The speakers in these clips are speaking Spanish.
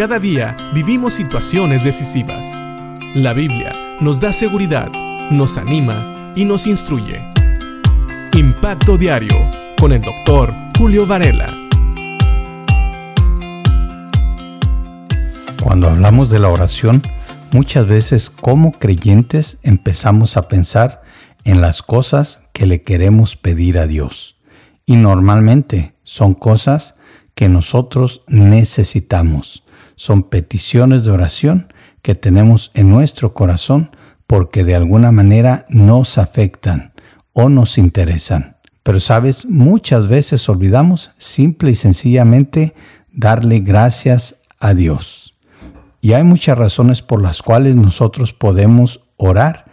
Cada día vivimos situaciones decisivas. La Biblia nos da seguridad, nos anima y nos instruye. Impacto Diario con el doctor Julio Varela. Cuando hablamos de la oración, muchas veces como creyentes empezamos a pensar en las cosas que le queremos pedir a Dios. Y normalmente son cosas que nosotros necesitamos. Son peticiones de oración que tenemos en nuestro corazón porque de alguna manera nos afectan o nos interesan. Pero sabes, muchas veces olvidamos simple y sencillamente darle gracias a Dios. Y hay muchas razones por las cuales nosotros podemos orar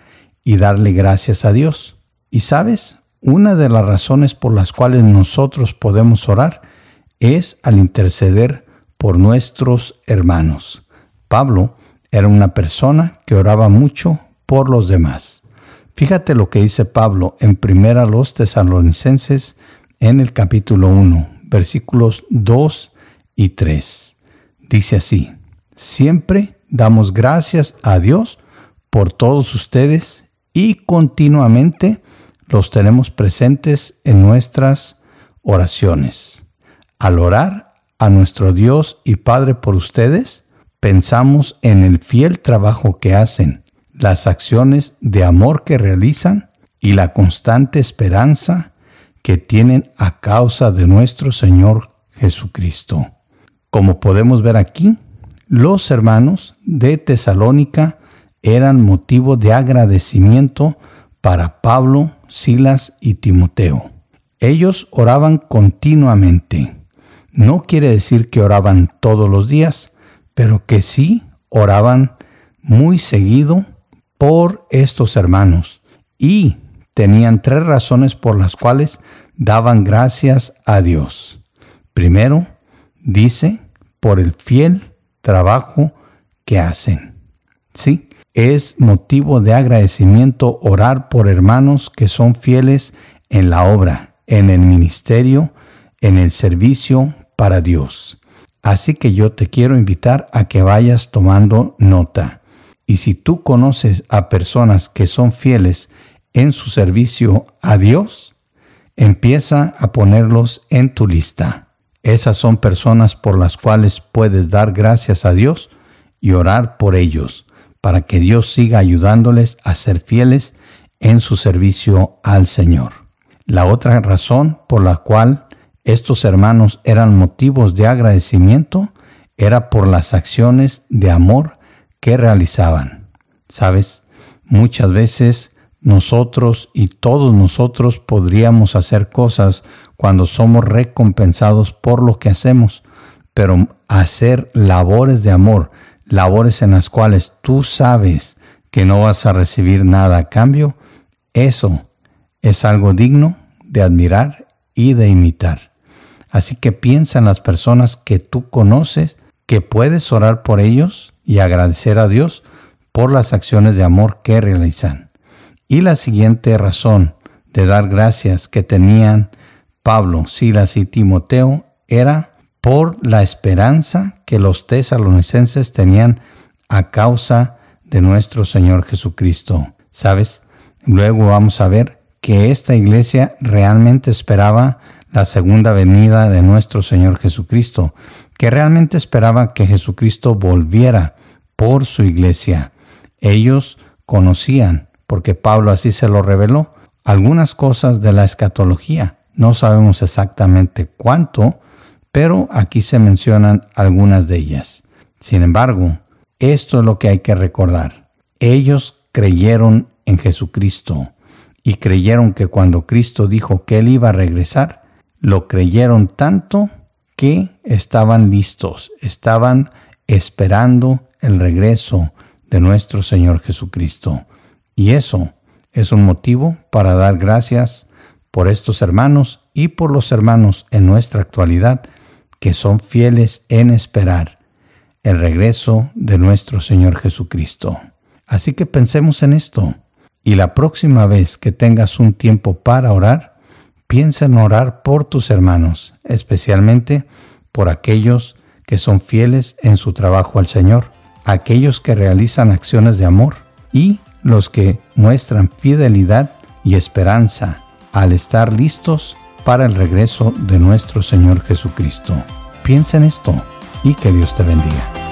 y darle gracias a Dios. Y sabes, una de las razones por las cuales nosotros podemos orar es al interceder por nuestros hermanos. Pablo era una persona que oraba mucho por los demás. Fíjate lo que dice Pablo en primera los tesalonicenses en el capítulo 1, versículos 2 y 3. Dice así, siempre damos gracias a Dios por todos ustedes y continuamente los tenemos presentes en nuestras oraciones. Al orar a nuestro Dios y Padre por ustedes, pensamos en el fiel trabajo que hacen, las acciones de amor que realizan y la constante esperanza que tienen a causa de nuestro Señor Jesucristo. Como podemos ver aquí, los hermanos de Tesalónica eran motivo de agradecimiento para Pablo, Silas y Timoteo. Ellos oraban continuamente no quiere decir que oraban todos los días, pero que sí oraban muy seguido por estos hermanos y tenían tres razones por las cuales daban gracias a Dios. Primero, dice, por el fiel trabajo que hacen. Sí, es motivo de agradecimiento orar por hermanos que son fieles en la obra, en el ministerio, en el servicio para Dios. Así que yo te quiero invitar a que vayas tomando nota. Y si tú conoces a personas que son fieles en su servicio a Dios, empieza a ponerlos en tu lista. Esas son personas por las cuales puedes dar gracias a Dios y orar por ellos, para que Dios siga ayudándoles a ser fieles en su servicio al Señor. La otra razón por la cual estos hermanos eran motivos de agradecimiento, era por las acciones de amor que realizaban. Sabes, muchas veces nosotros y todos nosotros podríamos hacer cosas cuando somos recompensados por lo que hacemos, pero hacer labores de amor, labores en las cuales tú sabes que no vas a recibir nada a cambio, eso es algo digno de admirar y de imitar. Así que piensa en las personas que tú conoces, que puedes orar por ellos y agradecer a Dios por las acciones de amor que realizan. Y la siguiente razón de dar gracias que tenían Pablo, Silas y Timoteo era por la esperanza que los tesalonicenses tenían a causa de nuestro Señor Jesucristo. ¿Sabes? Luego vamos a ver que esta iglesia realmente esperaba la segunda venida de nuestro Señor Jesucristo, que realmente esperaba que Jesucristo volviera por su iglesia. Ellos conocían, porque Pablo así se lo reveló, algunas cosas de la escatología. No sabemos exactamente cuánto, pero aquí se mencionan algunas de ellas. Sin embargo, esto es lo que hay que recordar. Ellos creyeron en Jesucristo y creyeron que cuando Cristo dijo que Él iba a regresar, lo creyeron tanto que estaban listos, estaban esperando el regreso de nuestro Señor Jesucristo. Y eso es un motivo para dar gracias por estos hermanos y por los hermanos en nuestra actualidad que son fieles en esperar el regreso de nuestro Señor Jesucristo. Así que pensemos en esto y la próxima vez que tengas un tiempo para orar, Piensa en orar por tus hermanos, especialmente por aquellos que son fieles en su trabajo al Señor, aquellos que realizan acciones de amor y los que muestran fidelidad y esperanza al estar listos para el regreso de nuestro Señor Jesucristo. Piensa en esto y que Dios te bendiga.